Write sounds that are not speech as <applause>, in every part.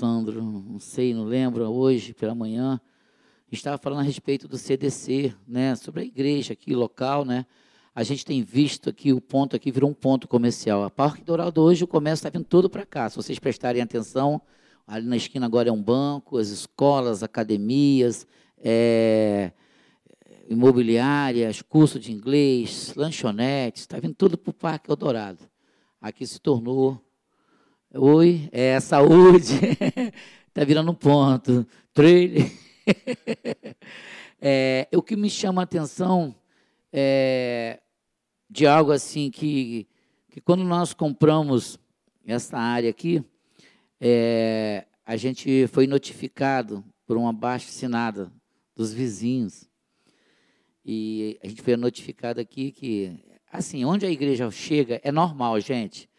Sandro, não sei, não lembro, hoje pela manhã, estava falando a respeito do CDC, né, sobre a igreja aqui local, né? A gente tem visto aqui o ponto aqui virou um ponto comercial. A Parque Dourado hoje o comércio está vindo todo para cá. Se vocês prestarem atenção, ali na esquina agora é um banco, as escolas, academias, é, imobiliárias, curso de inglês, lanchonetes, está vindo tudo para o Parque Eldorado. Aqui se tornou. Oi, é saúde. Está <laughs> virando um ponto. Trailer. <laughs> é, o que me chama a atenção é de algo assim que, que quando nós compramos essa área aqui, é, a gente foi notificado por uma baixa assinada dos vizinhos. E a gente foi notificado aqui que, assim, onde a igreja chega é normal, gente.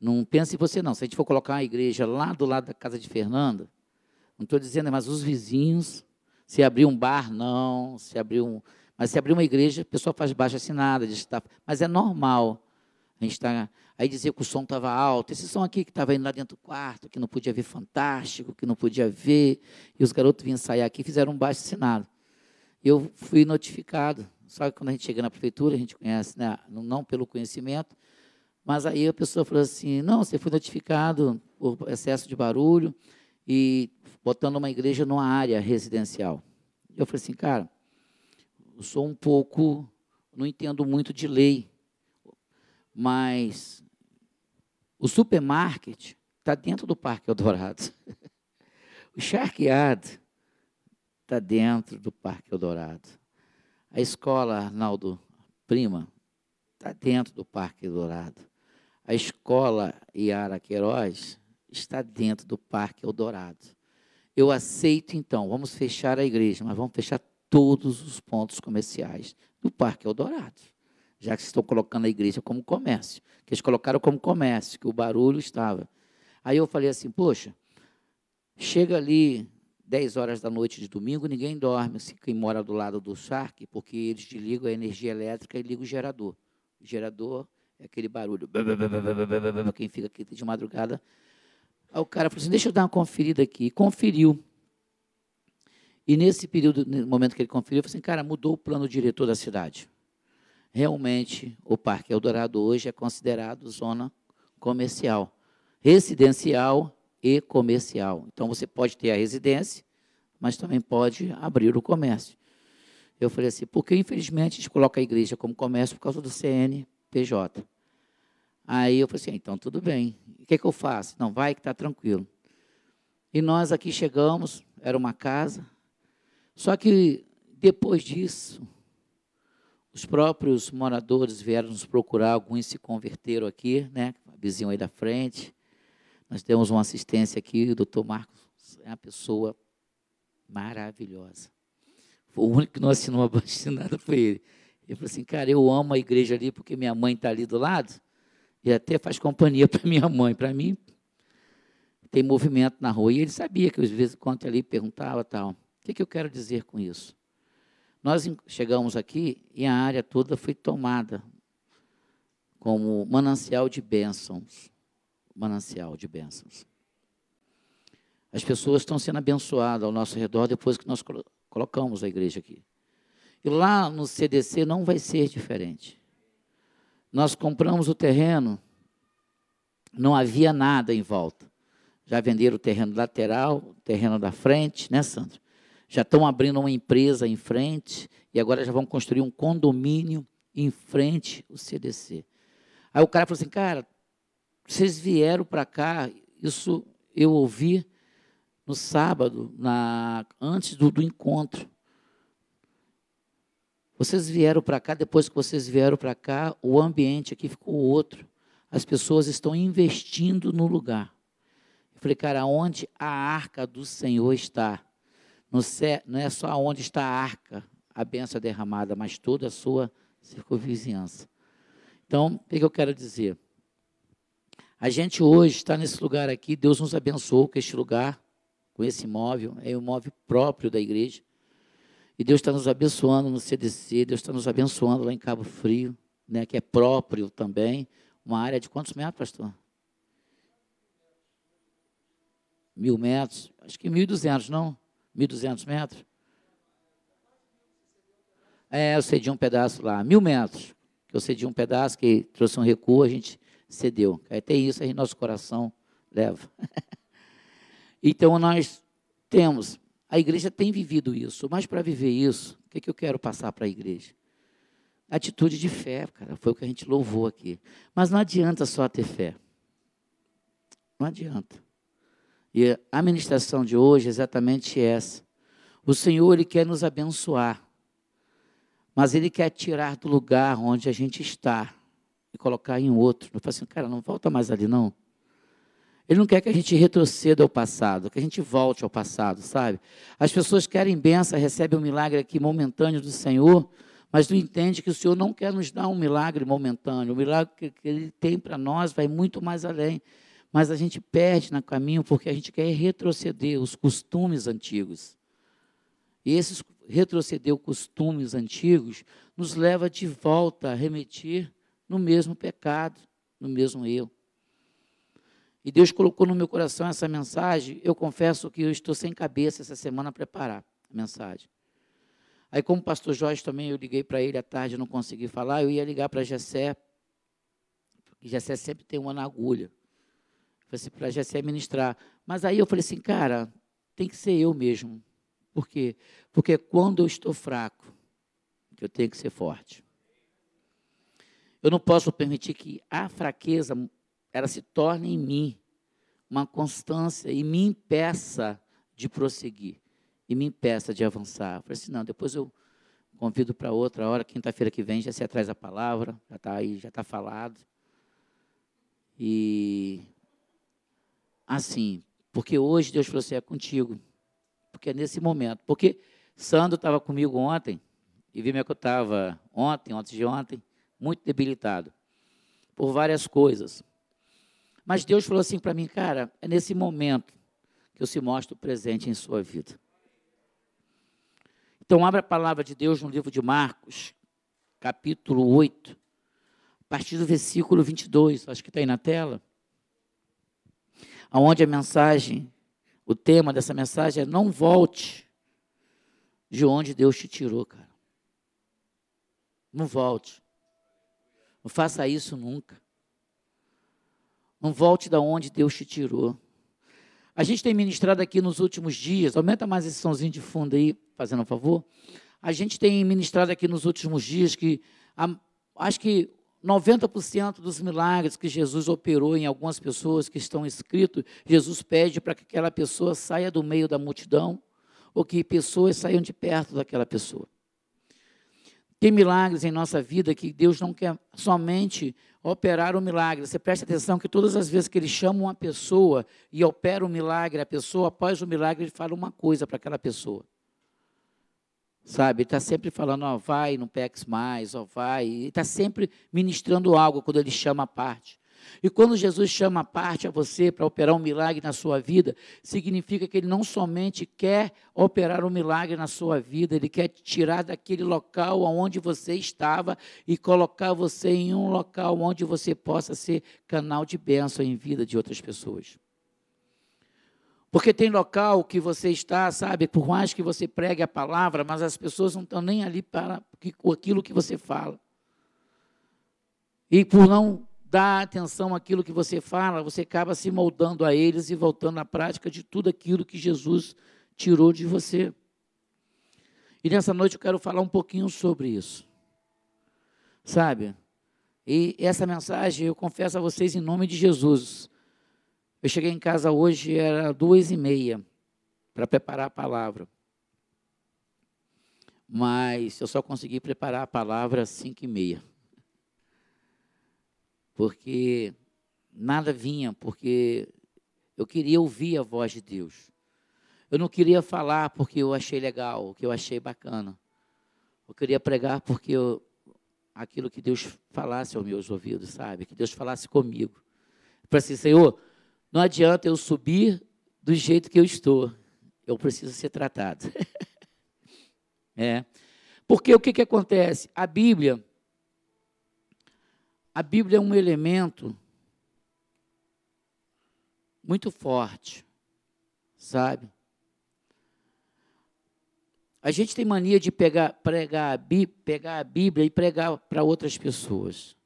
Não pense você não. Se a gente for colocar uma igreja lá do lado da casa de Fernanda, não estou dizendo, mas os vizinhos, se abrir um bar, não. Se abrir um, mas se abrir uma igreja, a pessoa faz baixa assinada, diz que tá, mas é normal. A gente está. Aí dizia que o som estava alto. Esse som aqui que estava indo lá dentro do quarto, que não podia ver fantástico, que não podia ver. E os garotos vinham ensaiar aqui fizeram um baixo assinado. Eu fui notificado. Só que quando a gente chega na prefeitura, a gente conhece, né? não pelo conhecimento, mas aí a pessoa falou assim: não, você foi notificado por excesso de barulho e botando uma igreja numa área residencial. Eu falei assim, cara, eu sou um pouco, não entendo muito de lei, mas o supermarket está dentro do Parque Eldorado. <laughs> o Sharkyard está dentro do Parque Eldorado. A escola Arnaldo Prima está dentro do Parque Eldorado. A escola Iara Queiroz está dentro do Parque Eldorado. Eu aceito, então, vamos fechar a igreja, mas vamos fechar todos os pontos comerciais do Parque Eldorado. Já que estão colocando a igreja como comércio. Que eles colocaram como comércio, que o barulho estava. Aí eu falei assim, poxa, chega ali 10 horas da noite de domingo, ninguém dorme, se quem mora do lado do Shark, porque eles desligam a energia elétrica e ligam o gerador. O gerador aquele barulho, quem fica aqui de madrugada. Aí o cara falou assim, deixa eu dar uma conferida aqui. E conferiu. E nesse período, no momento que ele conferiu, eu falei assim, cara, mudou o plano diretor da cidade. Realmente, o Parque Eldorado hoje é considerado zona comercial, residencial e comercial. Então você pode ter a residência, mas também pode abrir o comércio. Eu falei assim, porque infelizmente a gente coloca a igreja como comércio por causa do CNPJ. Aí eu falei assim, então tudo bem. O que, que eu faço? Não, vai que está tranquilo. E nós aqui chegamos, era uma casa. Só que depois disso, os próprios moradores vieram nos procurar, alguns se converteram aqui, né? Vizinho aí da frente. Nós temos uma assistência aqui, o doutor Marcos é uma pessoa maravilhosa. O único que não assinou a <laughs> nada foi ele. Ele falou assim, cara, eu amo a igreja ali porque minha mãe está ali do lado e até faz companhia <laughs> para minha mãe. Para mim, tem movimento na rua. E ele sabia que, às vezes, quando ali perguntava tal. O que, que eu quero dizer com isso? Nós chegamos aqui e a área toda foi tomada como manancial de bênçãos manancial de bênçãos. As pessoas estão sendo abençoadas ao nosso redor depois que nós colocamos a igreja aqui. Lá no CDC não vai ser diferente. Nós compramos o terreno, não havia nada em volta. Já venderam o terreno lateral, o terreno da frente, né, Sandro? Já estão abrindo uma empresa em frente e agora já vão construir um condomínio em frente ao CDC. Aí o cara falou assim, cara, vocês vieram para cá, isso eu ouvi no sábado, na, antes do, do encontro. Vocês vieram para cá, depois que vocês vieram para cá, o ambiente aqui ficou outro. As pessoas estão investindo no lugar. Eu falei, cara, onde a arca do Senhor está? não é só onde está a arca, a benção derramada, mas toda a sua circunvizinhança. Então, o que eu quero dizer? A gente hoje está nesse lugar aqui, Deus nos abençoou com este lugar, com esse imóvel, é um imóvel próprio da igreja. E Deus está nos abençoando no CDC, Deus está nos abençoando lá em Cabo Frio, né, que é próprio também. Uma área de quantos metros, pastor? mil metros, acho que 1.200, não? 1.200 metros. É, eu cedi um pedaço lá, mil metros. Eu cedi um pedaço que trouxe um recuo, a gente cedeu. Tem isso aí, nosso coração leva. <laughs> então nós temos, a igreja tem vivido isso, mas para viver isso, o que, que eu quero passar para a igreja? Atitude de fé, cara, foi o que a gente louvou aqui. Mas não adianta só ter fé. Não adianta. E a ministração de hoje é exatamente essa. O Senhor, Ele quer nos abençoar, mas Ele quer tirar do lugar onde a gente está e colocar em outro. Eu falo assim, cara, não volta mais ali, não. Ele não quer que a gente retroceda ao passado, que a gente volte ao passado, sabe? As pessoas querem benção, recebem um milagre aqui momentâneo do Senhor, mas não entende que o Senhor não quer nos dar um milagre momentâneo. O milagre que, Ele tem para nós vai muito mais além. Mas a gente perde no caminho porque a gente quer retroceder os costumes antigos. E esses retroceder os costumes antigos nos leva de volta a remeter no mesmo pecado, no mesmo erro. E Deus colocou no meu coração essa mensagem. Eu confesso que eu estou sem cabeça essa semana a preparar a mensagem. Aí, como o pastor Jorge também, eu liguei para ele à tarde, não consegui falar, eu ia ligar para Jessé, porque Jessé sempre tem uma na agulha. Assim, para Jessé ministrar. Mas aí eu falei assim, cara, tem que ser eu mesmo. Por quê? Porque quando eu estou fraco, eu tenho que ser forte. Eu não posso permitir que a fraqueza ela se torne em mim uma constância e me impeça de prosseguir e me impeça de avançar. Eu falei assim, não, depois eu convido para outra hora, quinta-feira que vem já se atrás a palavra, já está aí, já está falado. E assim, porque hoje Deus falou assim, é contigo. Porque é nesse momento. Porque Sandro estava comigo ontem, e viu que eu estava ontem, antes de ontem, muito debilitado, por várias coisas. Mas Deus falou assim para mim, cara, é nesse momento que eu se mostro presente em sua vida. Então, abra a palavra de Deus no livro de Marcos, capítulo 8, a partir do versículo 22, acho que está aí na tela, aonde a mensagem, o tema dessa mensagem é não volte de onde Deus te tirou, cara. Não volte. Não faça isso nunca. Não volte da onde Deus te tirou. A gente tem ministrado aqui nos últimos dias, aumenta mais esse somzinho de fundo aí, fazendo um favor. A gente tem ministrado aqui nos últimos dias que a, acho que 90% dos milagres que Jesus operou em algumas pessoas que estão escritos, Jesus pede para que aquela pessoa saia do meio da multidão ou que pessoas saiam de perto daquela pessoa. Tem milagres em nossa vida que Deus não quer somente operar o milagre. Você presta atenção que todas as vezes que ele chama uma pessoa e opera o milagre, a pessoa, após o milagre, ele fala uma coisa para aquela pessoa. Sabe, ele está sempre falando, ó, vai, não peques mais, ó, vai. Ele está sempre ministrando algo quando ele chama a parte. E quando Jesus chama a parte a você para operar um milagre na sua vida, significa que ele não somente quer operar um milagre na sua vida, ele quer tirar daquele local onde você estava e colocar você em um local onde você possa ser canal de bênção em vida de outras pessoas. Porque tem local que você está, sabe, por mais que você pregue a palavra, mas as pessoas não estão nem ali para aquilo que você fala. E por não dá atenção àquilo que você fala, você acaba se moldando a eles e voltando à prática de tudo aquilo que Jesus tirou de você. E nessa noite eu quero falar um pouquinho sobre isso. Sabe? E essa mensagem eu confesso a vocês em nome de Jesus. Eu cheguei em casa hoje, era duas e meia, para preparar a palavra. Mas eu só consegui preparar a palavra às cinco e meia porque nada vinha, porque eu queria ouvir a voz de Deus. Eu não queria falar porque eu achei legal, que eu achei bacana. Eu queria pregar porque eu, aquilo que Deus falasse aos meus ouvidos, sabe? Que Deus falasse comigo. Para assim, Senhor, não adianta eu subir do jeito que eu estou. Eu preciso ser tratado. <laughs> é. Porque o que, que acontece? A Bíblia, a Bíblia é um elemento muito forte. sabe? A gente tem mania de pegar, pregar, a Bíblia, pegar a Bíblia e pregar para outras pessoas.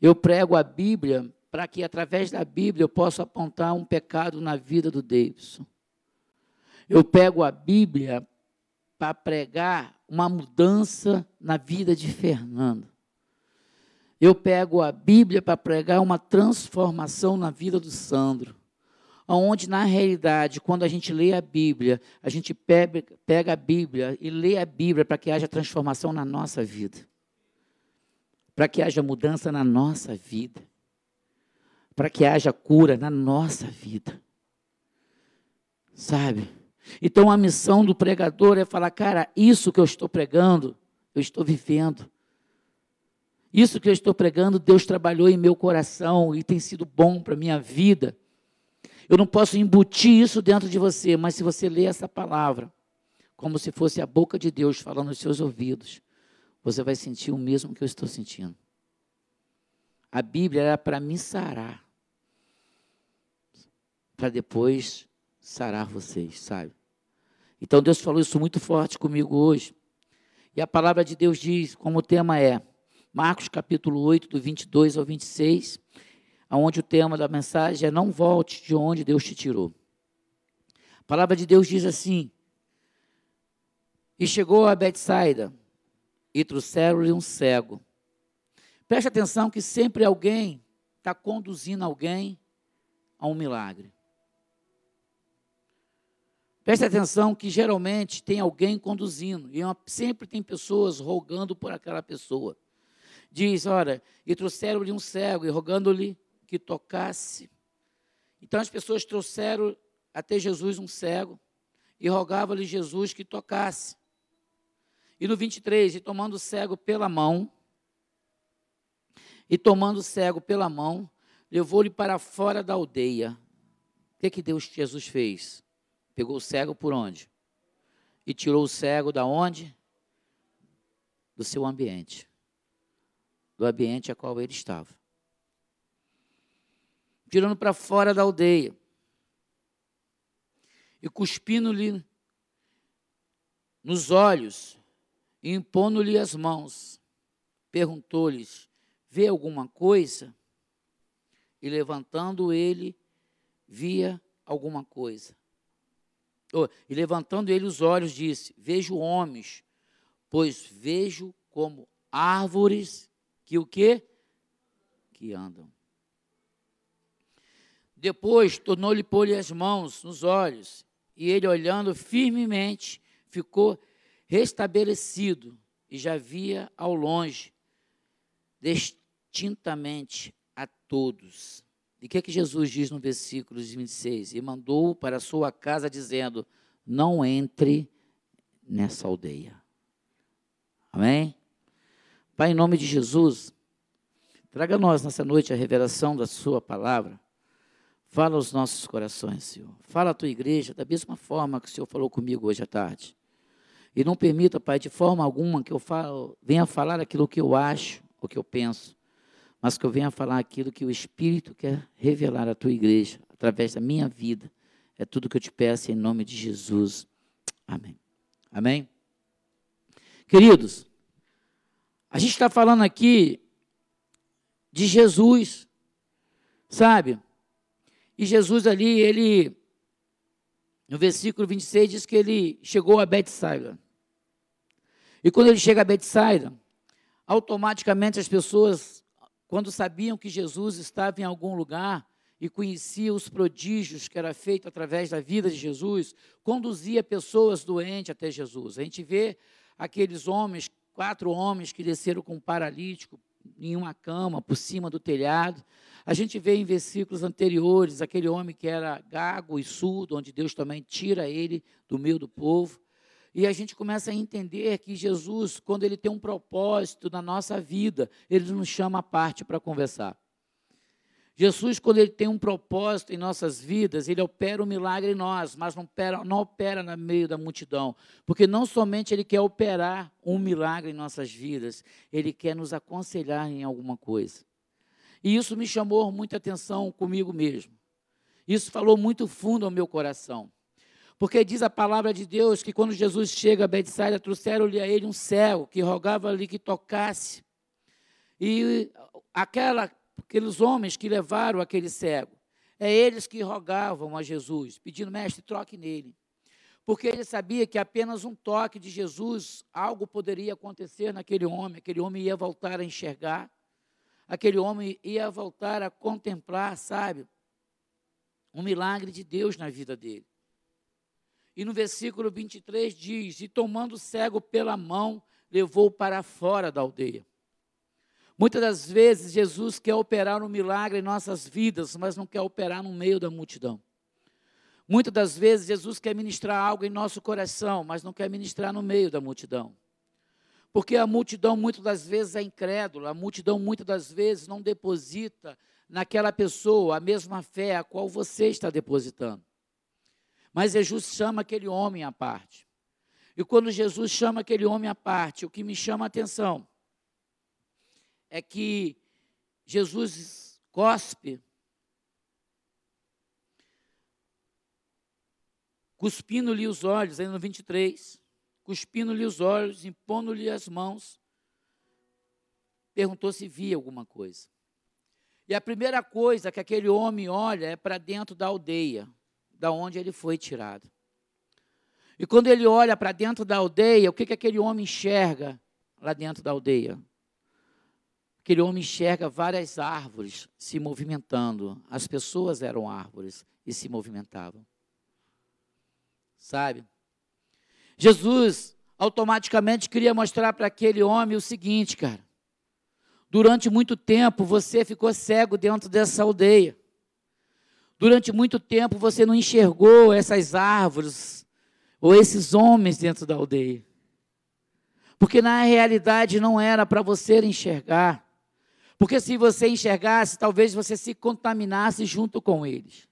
Eu prego a Bíblia para que, através da Bíblia, eu possa apontar um pecado na vida do Davidson. Eu pego a Bíblia para pregar uma mudança na vida de Fernando. Eu pego a Bíblia para pregar uma transformação na vida do Sandro onde na realidade, quando a gente lê a Bíblia, a gente pega, a Bíblia e lê a Bíblia para que haja transformação na nossa vida, para que haja mudança na nossa vida, para que haja cura na nossa vida. Sabe? Então a missão do pregador é falar, cara, isso que eu estou pregando, eu estou vivendo. Isso que eu estou pregando, Deus trabalhou em meu coração e tem sido bom para a minha vida. Eu não posso embutir isso dentro de você, mas se você ler essa palavra, como se fosse a boca de Deus falando nos seus ouvidos, você vai sentir o mesmo que eu estou sentindo. A Bíblia era para me sarar, para depois sarar vocês, sabe? Então Deus falou isso muito forte comigo hoje. E a palavra de Deus diz, como o tema é, Marcos capítulo 8, do 22 ao 26, onde o tema da mensagem é não volte de onde Deus te tirou. A palavra de Deus diz assim: E chegou a Betsaida, e trouxeram-lhe um cego. Preste atenção que sempre alguém está conduzindo alguém a um milagre. Preste atenção que geralmente tem alguém conduzindo, e uma, sempre tem pessoas rogando por aquela pessoa. Diz, olha, e trouxeram-lhe um cego, e rogando-lhe que tocasse. Então as pessoas trouxeram até Jesus um cego e rogavam-lhe Jesus que tocasse. E no 23, e tomando o cego pela mão, e tomando o cego pela mão, levou-lhe para fora da aldeia. O que, que Deus, Jesus fez? Pegou o cego por onde? E tirou o cego da onde? Do seu ambiente. Do ambiente a qual ele estava tirando para fora da aldeia e cuspindo-lhe nos olhos e impondo-lhe as mãos. Perguntou-lhes: Vê alguma coisa? E levantando ele, via alguma coisa. E levantando ele os olhos, disse: Vejo homens, pois vejo como árvores que o quê? Que andam. Depois tornou-lhe pôr-lhe as mãos nos olhos, e ele, olhando firmemente, ficou restabelecido e já via ao longe, distintamente a todos. E o que, é que Jesus diz no versículo 26? E mandou para a sua casa, dizendo: Não entre nessa aldeia. Amém? Pai, em nome de Jesus, traga a nós nessa noite a revelação da Sua palavra. Fala aos nossos corações, Senhor. Fala à tua igreja da mesma forma que o Senhor falou comigo hoje à tarde. E não permita, Pai, de forma alguma que eu falo, venha falar aquilo que eu acho, o que eu penso, mas que eu venha falar aquilo que o Espírito quer revelar à tua igreja, através da minha vida. É tudo que eu te peço em nome de Jesus. Amém. Amém? Queridos, a gente está falando aqui de Jesus, sabe? E Jesus ali, ele, no versículo 26, diz que ele chegou a Betsaida. E quando ele chega a Betsaida, automaticamente as pessoas, quando sabiam que Jesus estava em algum lugar e conhecia os prodígios que era feito através da vida de Jesus, conduzia pessoas doentes até Jesus. A gente vê aqueles homens, quatro homens que desceram com um paralítico em uma cama por cima do telhado. A gente vê em versículos anteriores aquele homem que era gago e surdo, onde Deus também tira ele do meio do povo. E a gente começa a entender que Jesus, quando ele tem um propósito na nossa vida, ele nos chama à parte para conversar. Jesus, quando ele tem um propósito em nossas vidas, ele opera um milagre em nós, mas não opera, não opera no meio da multidão. Porque não somente ele quer operar um milagre em nossas vidas, ele quer nos aconselhar em alguma coisa. E isso me chamou muita atenção comigo mesmo. Isso falou muito fundo ao meu coração. Porque diz a palavra de Deus que quando Jesus chega a Betsaida, trouxeram-lhe a ele um cego que rogava-lhe que tocasse. E aquela, aqueles homens que levaram aquele cego, é eles que rogavam a Jesus, pedindo, mestre, troque nele. Porque ele sabia que apenas um toque de Jesus, algo poderia acontecer naquele homem, aquele homem ia voltar a enxergar, aquele homem ia voltar a contemplar, sabe, um milagre de Deus na vida dele. E no versículo 23 diz: E tomando o cego pela mão, levou para fora da aldeia. Muitas das vezes Jesus quer operar um milagre em nossas vidas, mas não quer operar no meio da multidão. Muitas das vezes Jesus quer ministrar algo em nosso coração, mas não quer ministrar no meio da multidão. Porque a multidão muitas das vezes é incrédula, a multidão muitas das vezes não deposita naquela pessoa a mesma fé a qual você está depositando. Mas Jesus chama aquele homem à parte. E quando Jesus chama aquele homem à parte, o que me chama a atenção é que Jesus cospe, cuspindo-lhe os olhos, aí no 23, cuspindo-lhe os olhos, impondo-lhe as mãos, perguntou se via alguma coisa. E a primeira coisa que aquele homem olha é para dentro da aldeia da onde ele foi tirado. E quando ele olha para dentro da aldeia, o que, que aquele homem enxerga lá dentro da aldeia? Aquele homem enxerga várias árvores se movimentando. As pessoas eram árvores e se movimentavam. Sabe? Jesus automaticamente queria mostrar para aquele homem o seguinte, cara. Durante muito tempo você ficou cego dentro dessa aldeia. Durante muito tempo você não enxergou essas árvores ou esses homens dentro da aldeia. Porque na realidade não era para você enxergar. Porque se você enxergasse, talvez você se contaminasse junto com eles.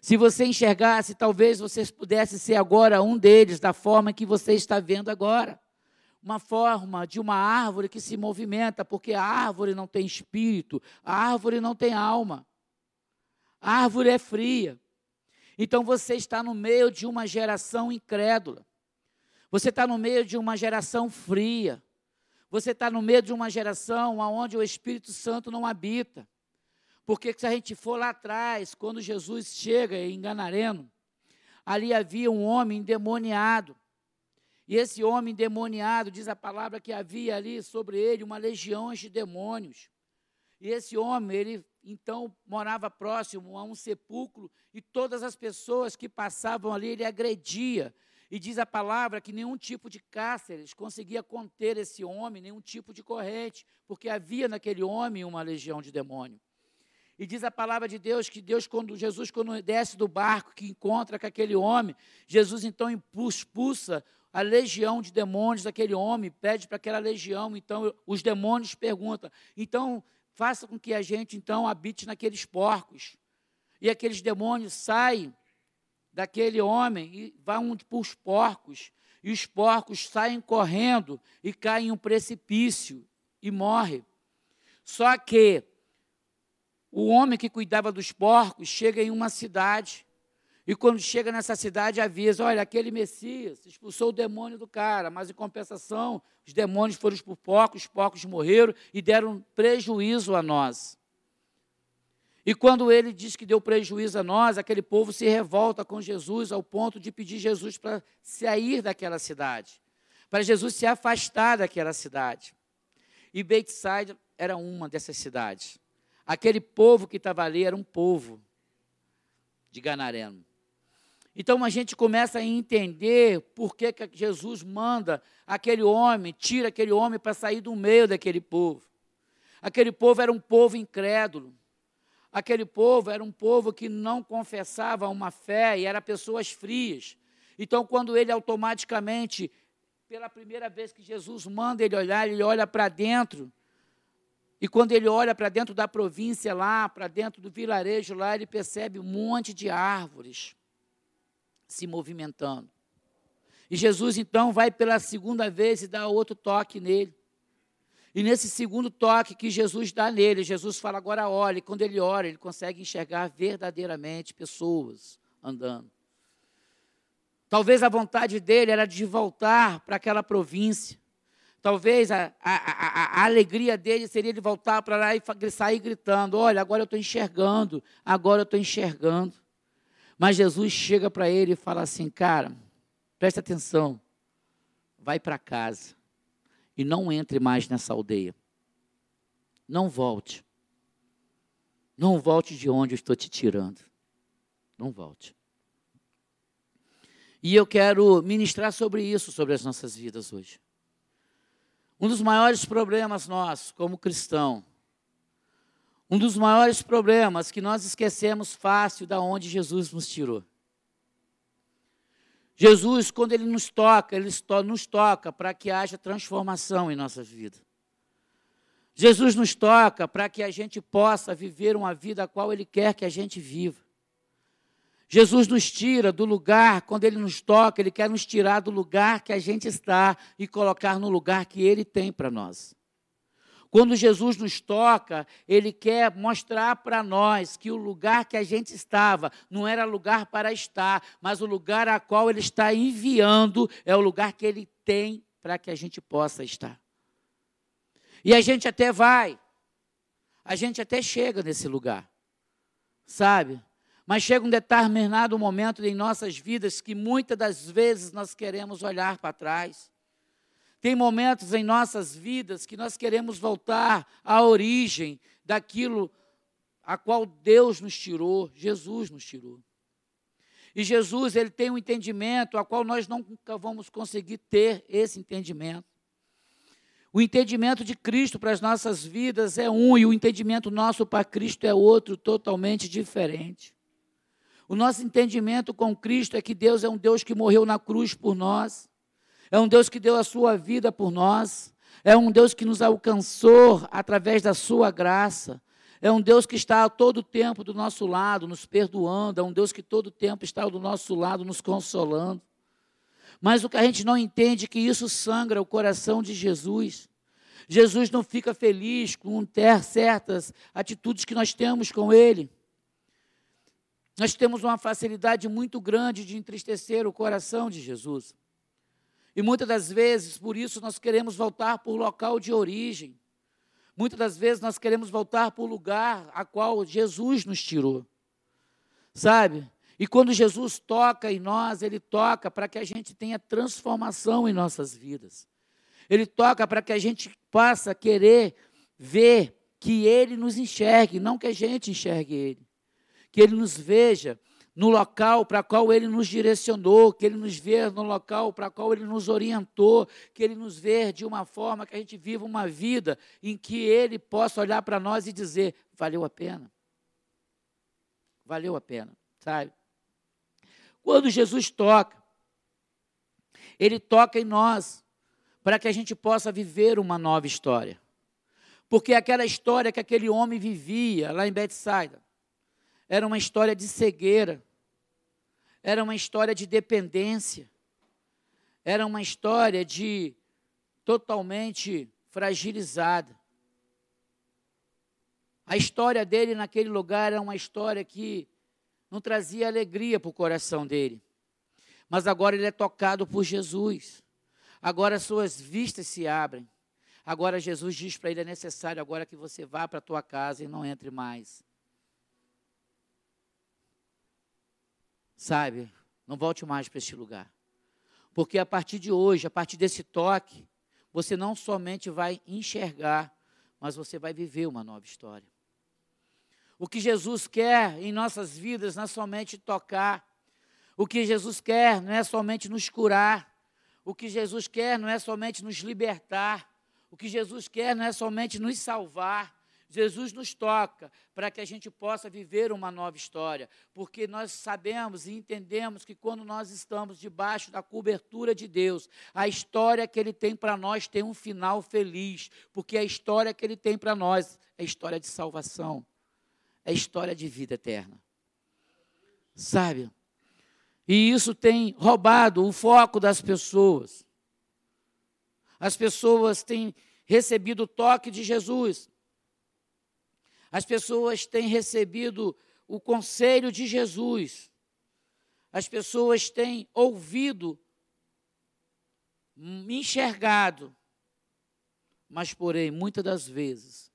Se você enxergasse, talvez você pudesse ser agora um deles, da forma que você está vendo agora. Uma forma de uma árvore que se movimenta, porque a árvore não tem espírito, a árvore não tem alma. A árvore é fria. Então você está no meio de uma geração incrédula. Você está no meio de uma geração fria. Você está no meio de uma geração onde o Espírito Santo não habita. Porque se a gente for lá atrás, quando Jesus chega em Ganareno, ali havia um homem endemoniado. E esse homem endemoniado, diz a palavra que havia ali sobre ele uma legião de demônios. E esse homem, ele então morava próximo a um sepulcro e todas as pessoas que passavam ali ele agredia. E diz a palavra que nenhum tipo de cárceres conseguia conter esse homem, nenhum tipo de corrente, porque havia naquele homem uma legião de demônio. E diz a palavra de Deus que Deus, quando Jesus, quando desce do barco, que encontra com aquele homem, Jesus então expulsa a legião de demônios daquele homem, pede para aquela legião, então os demônios perguntam, então faça com que a gente então habite naqueles porcos. E aqueles demônios saem daquele homem e vão para os porcos. E os porcos saem correndo e caem em um precipício e morrem. Só que o homem que cuidava dos porcos chega em uma cidade e quando chega nessa cidade, avisa: olha, aquele Messias expulsou o demônio do cara, mas em compensação, os demônios foram por porcos, os porcos morreram e deram prejuízo a nós. E quando ele diz que deu prejuízo a nós, aquele povo se revolta com Jesus ao ponto de pedir Jesus para sair daquela cidade, para Jesus se afastar daquela cidade. E Beitside era uma dessas cidades. Aquele povo que estava ali era um povo de Ganareno. Então a gente começa a entender por que, que Jesus manda aquele homem, tira aquele homem para sair do meio daquele povo. Aquele povo era um povo incrédulo. Aquele povo era um povo que não confessava uma fé e era pessoas frias. Então, quando ele automaticamente, pela primeira vez que Jesus manda ele olhar, ele olha para dentro. E quando ele olha para dentro da província lá, para dentro do vilarejo lá, ele percebe um monte de árvores se movimentando. E Jesus então vai pela segunda vez e dá outro toque nele. E nesse segundo toque que Jesus dá nele, Jesus fala agora olhe. Quando ele ora, ele consegue enxergar verdadeiramente pessoas andando. Talvez a vontade dele era de voltar para aquela província. Talvez a, a, a, a, alegria dele seria de voltar para lá e sair gritando: Olha, agora eu estou enxergando, agora eu estou enxergando. Mas Jesus chega para ele e fala assim: Cara, presta atenção, vai para casa e não entre mais nessa aldeia. Não volte. Não volte de onde eu estou te tirando. Não volte. E eu quero ministrar sobre isso, sobre as nossas vidas hoje. Um dos maiores problemas nossos, como cristão, um dos maiores problemas que nós esquecemos fácil da onde Jesus nos tirou. Jesus, quando Ele nos toca, Ele nos toca para que haja transformação em nossas vidas. Jesus nos toca para que a gente possa viver uma vida a qual Ele quer que a gente viva. Jesus nos tira do lugar, quando Ele nos toca, Ele quer nos tirar do lugar que a gente está e colocar no lugar que Ele tem para nós. Quando Jesus nos toca, Ele quer mostrar para nós que o lugar que a gente estava não era lugar para estar, mas o lugar a qual Ele está enviando é o lugar que Ele tem para que a gente possa estar. E a gente até vai, a gente até chega nesse lugar, sabe? Mas chega um determinado momento em nossas vidas que muitas das vezes nós queremos olhar para trás. Tem momentos em nossas vidas que nós queremos voltar à origem daquilo a qual Deus nos tirou, Jesus nos tirou. E Jesus, ele tem um entendimento a qual nós nunca vamos conseguir ter esse entendimento. O entendimento de Cristo para as nossas vidas é um e o entendimento nosso para Cristo é outro, totalmente diferente. O nosso entendimento com Cristo é que Deus é um Deus que morreu na cruz por nós, é um Deus que deu a sua vida por nós, é um Deus que nos alcançou através da sua graça, é um Deus que está a todo tempo do nosso lado, nos perdoando, é um Deus que todo tempo está do nosso lado, nos consolando. Mas o que a gente não entende é que isso sangra o coração de Jesus. Jesus não fica feliz com ter certas atitudes que nós temos com Ele. Nós temos uma facilidade muito grande de entristecer o coração de Jesus. E muitas das vezes, por isso, nós queremos voltar o local de origem. Muitas das vezes nós queremos voltar para o lugar a qual Jesus nos tirou. Sabe? E quando Jesus toca em nós, Ele toca para que a gente tenha transformação em nossas vidas. Ele toca para que a gente possa querer ver que Ele nos enxergue, não que a gente enxergue Ele que Ele nos veja no local para qual Ele nos direcionou, que Ele nos veja no local para qual Ele nos orientou, que Ele nos veja de uma forma que a gente viva uma vida em que Ele possa olhar para nós e dizer: valeu a pena. Valeu a pena, sabe? Quando Jesus toca, Ele toca em nós para que a gente possa viver uma nova história. Porque aquela história que aquele homem vivia lá em Betsaida, era uma história de cegueira, era uma história de dependência, era uma história de totalmente fragilizada. A história dele naquele lugar era uma história que não trazia alegria para o coração dele. Mas agora ele é tocado por Jesus. Agora suas vistas se abrem. Agora Jesus diz para ele: é necessário agora que você vá para a tua casa e não entre mais. Sabe? Não volte mais para este lugar. Porque a partir de hoje, a partir desse toque, você não somente vai enxergar, mas você vai viver uma nova história. O que Jesus quer em nossas vidas não é somente tocar. O que Jesus quer não é somente nos curar. O que Jesus quer não é somente nos libertar. O que Jesus quer não é somente nos salvar. Jesus nos toca para que a gente possa viver uma nova história, porque nós sabemos e entendemos que quando nós estamos debaixo da cobertura de Deus, a história que Ele tem para nós tem um final feliz, porque a história que Ele tem para nós é história de salvação, é história de vida eterna. Sabe? E isso tem roubado o foco das pessoas. As pessoas têm recebido o toque de Jesus. As pessoas têm recebido o conselho de Jesus. As pessoas têm ouvido, enxergado, mas, porém, muitas das vezes,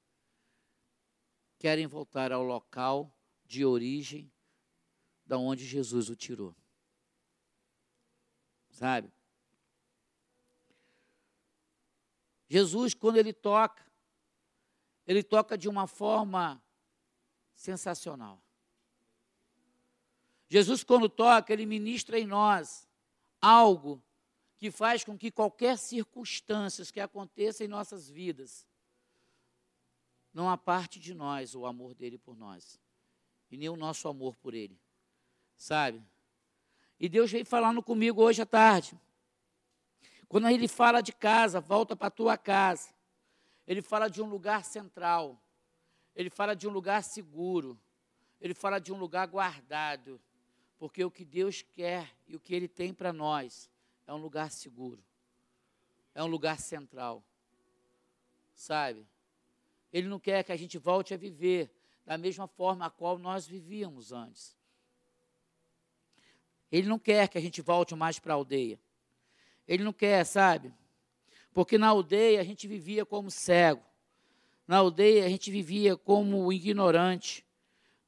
querem voltar ao local de origem da onde Jesus o tirou. Sabe? Jesus, quando ele toca, ele toca de uma forma sensacional. Jesus, quando toca, ele ministra em nós algo que faz com que qualquer circunstância que aconteça em nossas vidas, não há parte de nós o amor dele por nós, e nem o nosso amor por ele, sabe? E Deus veio falando comigo hoje à tarde. Quando ele fala de casa, volta para tua casa. Ele fala de um lugar central. Ele fala de um lugar seguro. Ele fala de um lugar guardado. Porque o que Deus quer e o que Ele tem para nós é um lugar seguro. É um lugar central. Sabe? Ele não quer que a gente volte a viver da mesma forma a qual nós vivíamos antes. Ele não quer que a gente volte mais para a aldeia. Ele não quer, sabe? Porque na aldeia a gente vivia como cego. Na aldeia a gente vivia como ignorante.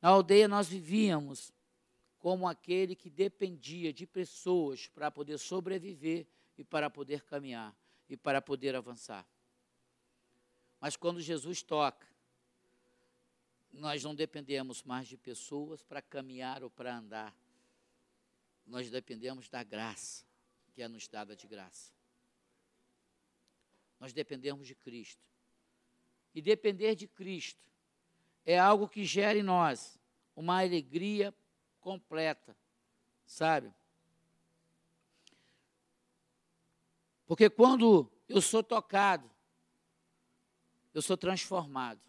Na aldeia nós vivíamos como aquele que dependia de pessoas para poder sobreviver e para poder caminhar e para poder avançar. Mas quando Jesus toca, nós não dependemos mais de pessoas para caminhar ou para andar. Nós dependemos da graça que é nos dada de graça. Nós dependemos de Cristo. E depender de Cristo é algo que gera em nós uma alegria completa, sabe? Porque quando eu sou tocado, eu sou transformado.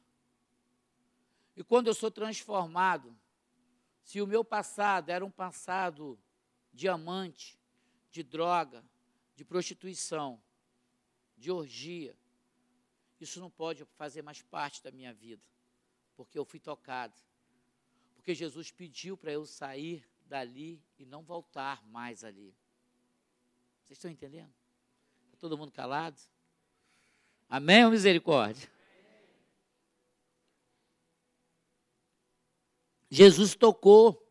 E quando eu sou transformado, se o meu passado era um passado diamante, de droga, de prostituição, de orgia. Isso não pode fazer mais parte da minha vida, porque eu fui tocado. Porque Jesus pediu para eu sair dali e não voltar mais ali. Vocês estão entendendo? Está todo mundo calado? Amém ou misericórdia? Jesus tocou,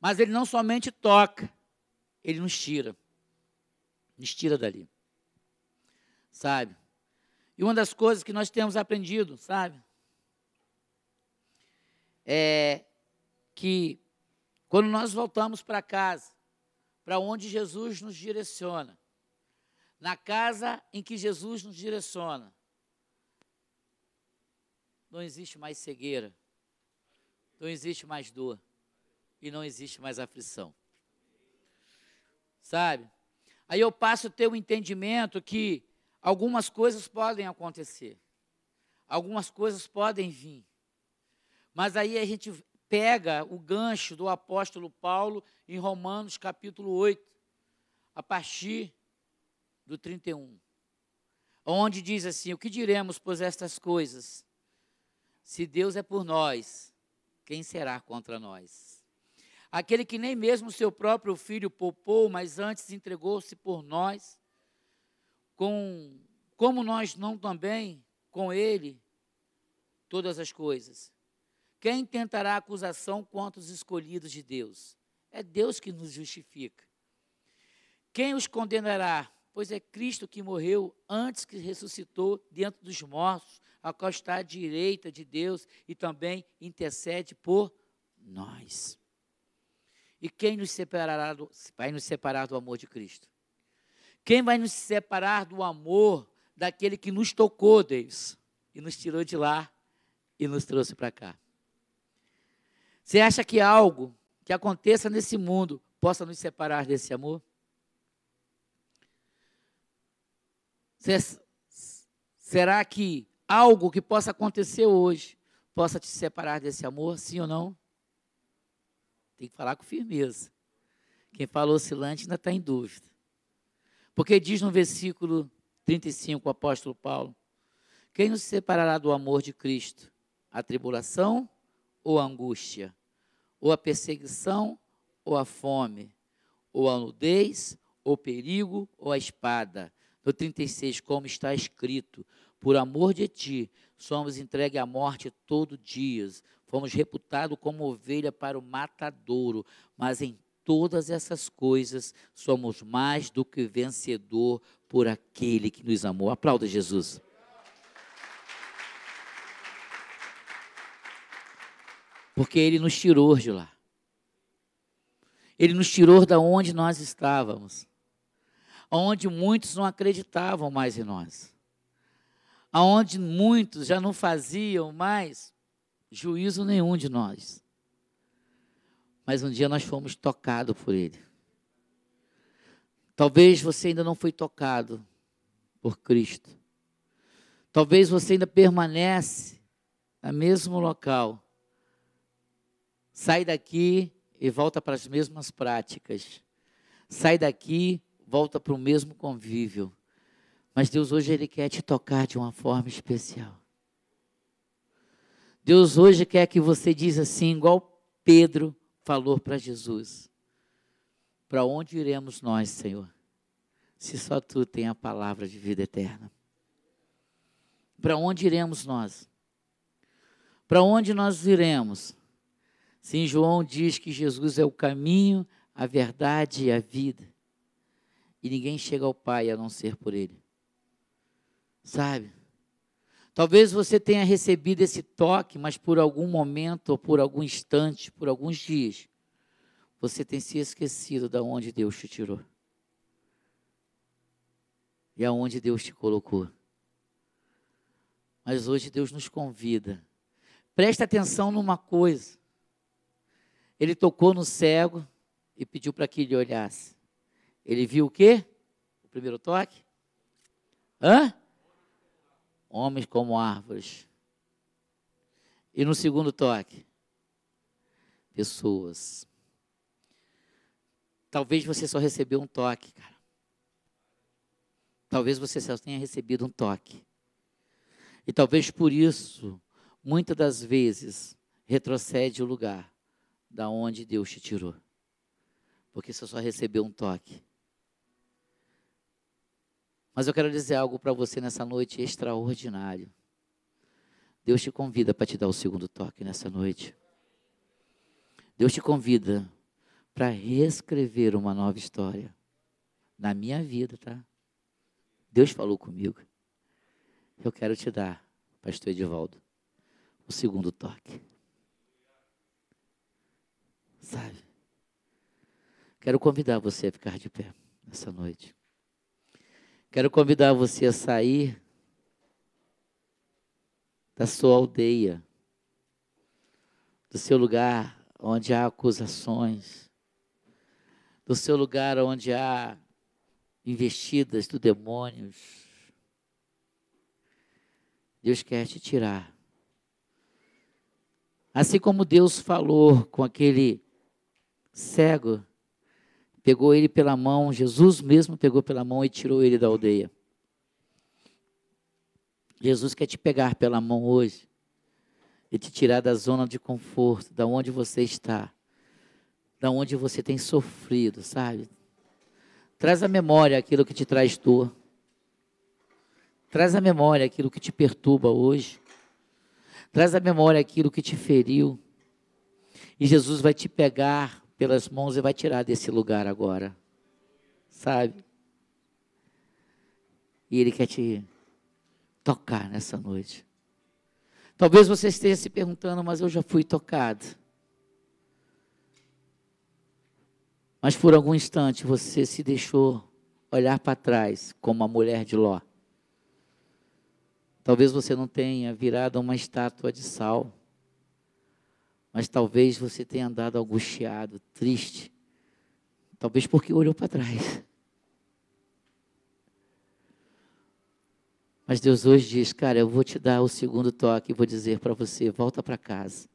mas ele não somente toca, ele nos tira. Nos tira dali. Sabe? E uma das coisas que nós temos aprendido, sabe? É que quando nós voltamos para casa, para onde Jesus nos direciona, na casa em que Jesus nos direciona, não existe mais cegueira, não existe mais dor e não existe mais aflição sabe? Aí eu passo a ter o entendimento que algumas coisas podem acontecer, algumas coisas podem vir, mas aí a gente pega o gancho do apóstolo Paulo em Romanos capítulo 8, a partir do 31, onde diz assim: O que diremos, pois, estas coisas? Se Deus é por nós, quem será contra nós? aquele que nem mesmo seu próprio filho poupou, mas antes entregou-se por nós, com, como nós não também com ele todas as coisas. Quem tentará acusação contra os escolhidos de Deus? É Deus que nos justifica. Quem os condenará? Pois é Cristo que morreu antes que ressuscitou dentro dos mortos, a qual está à direita de Deus e também intercede por nós. E quem nos separará do, vai nos separar do amor de Cristo? Quem vai nos separar do amor daquele que nos tocou, Deus, e nos tirou de lá e nos trouxe para cá? Você acha que algo que aconteça nesse mundo possa nos separar desse amor? Será que algo que possa acontecer hoje possa te separar desse amor, sim ou não? Tem que falar com firmeza. Quem falou oscilante ainda está em dúvida. Porque diz no versículo 35 o apóstolo Paulo: Quem nos separará do amor de Cristo? A tribulação ou a angústia? Ou a perseguição ou a fome? Ou a nudez, ou perigo, ou a espada? No 36, como está escrito: Por amor de ti, somos entregues à morte todo dia, fomos reputados como ovelha para o matadouro, mas em todas essas coisas somos mais do que vencedor por aquele que nos amou. Aplauda Jesus. Porque ele nos tirou de lá. Ele nos tirou da onde nós estávamos. Onde muitos não acreditavam mais em nós. Aonde muitos já não faziam mais juízo nenhum de nós. Mas um dia nós fomos tocados por Ele. Talvez você ainda não foi tocado por Cristo. Talvez você ainda permanece no mesmo local. Sai daqui e volta para as mesmas práticas. Sai daqui, volta para o mesmo convívio. Mas Deus hoje ele quer te tocar de uma forma especial. Deus hoje quer que você diz assim, igual Pedro falou para Jesus: Para onde iremos nós, Senhor? Se só tu tem a palavra de vida eterna. Para onde iremos nós? Para onde nós iremos? Sim, João diz que Jesus é o caminho, a verdade e a vida. E ninguém chega ao Pai a não ser por Ele. Sabe? Talvez você tenha recebido esse toque, mas por algum momento, ou por algum instante, por alguns dias, você tem se esquecido de onde Deus te tirou. E aonde Deus te colocou. Mas hoje Deus nos convida. Presta atenção numa coisa. Ele tocou no cego e pediu para que ele olhasse. Ele viu o quê? O primeiro toque? Hã? Homens como árvores. E no segundo toque, pessoas. Talvez você só recebeu um toque, cara. Talvez você só tenha recebido um toque. E talvez por isso, muitas das vezes, retrocede o lugar da onde Deus te tirou. Porque você só recebeu um toque. Mas eu quero dizer algo para você nessa noite extraordinário. Deus te convida para te dar o segundo toque nessa noite. Deus te convida para reescrever uma nova história na minha vida, tá? Deus falou comigo. Eu quero te dar, pastor Edivaldo, o segundo toque. Sabe? Quero convidar você a ficar de pé nessa noite. Quero convidar você a sair da sua aldeia, do seu lugar onde há acusações, do seu lugar onde há investidas do demônios. Deus quer te tirar. Assim como Deus falou com aquele cego pegou ele pela mão, Jesus mesmo pegou pela mão e tirou ele da aldeia. Jesus quer te pegar pela mão hoje e te tirar da zona de conforto, da onde você está, da onde você tem sofrido, sabe? Traz à memória aquilo que te traz dor. Traz à memória aquilo que te perturba hoje. Traz à memória aquilo que te feriu. E Jesus vai te pegar pelas mãos e vai tirar desse lugar agora. Sabe? E Ele quer te tocar nessa noite. Talvez você esteja se perguntando, mas eu já fui tocado. Mas por algum instante você se deixou olhar para trás como a mulher de Ló. Talvez você não tenha virado uma estátua de sal. Mas talvez você tenha andado angustiado, triste. Talvez porque olhou para trás. Mas Deus hoje diz, cara, eu vou te dar o segundo toque e vou dizer para você, volta para casa.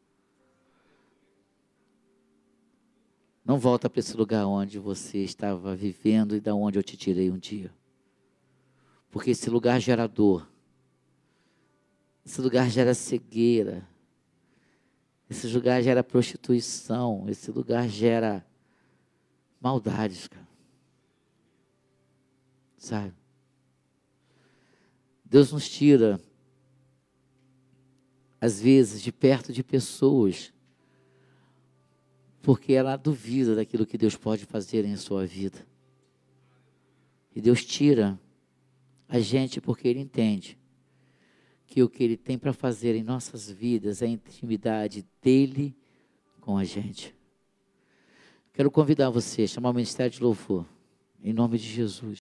Não volta para esse lugar onde você estava vivendo e da onde eu te tirei um dia. Porque esse lugar gerador Esse lugar gera cegueira. Esse lugar gera prostituição. Esse lugar gera maldades, cara. Sabe? Deus nos tira, às vezes, de perto de pessoas, porque ela duvida daquilo que Deus pode fazer em sua vida. E Deus tira a gente porque Ele entende que o que Ele tem para fazer em nossas vidas é a intimidade dEle com a gente. Quero convidar você a chamar o Ministério de Louvor, em nome de Jesus.